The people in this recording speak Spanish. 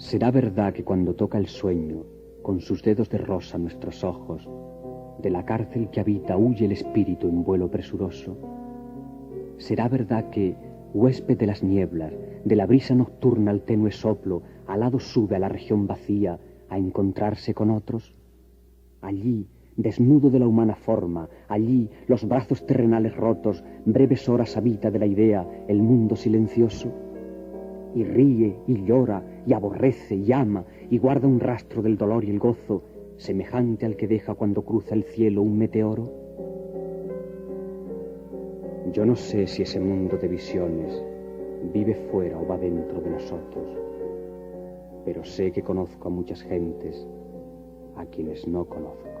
¿Será verdad que cuando toca el sueño, con sus dedos de rosa nuestros ojos, de la cárcel que habita huye el espíritu en vuelo presuroso? ¿Será verdad que, huésped de las nieblas, de la brisa nocturna al tenue soplo, alado sube a la región vacía a encontrarse con otros? Allí, desnudo de la humana forma, allí, los brazos terrenales rotos, breves horas habita de la idea el mundo silencioso y ríe y llora y aborrece y ama y guarda un rastro del dolor y el gozo semejante al que deja cuando cruza el cielo un meteoro? Yo no sé si ese mundo de visiones vive fuera o va dentro de nosotros, pero sé que conozco a muchas gentes a quienes no conozco.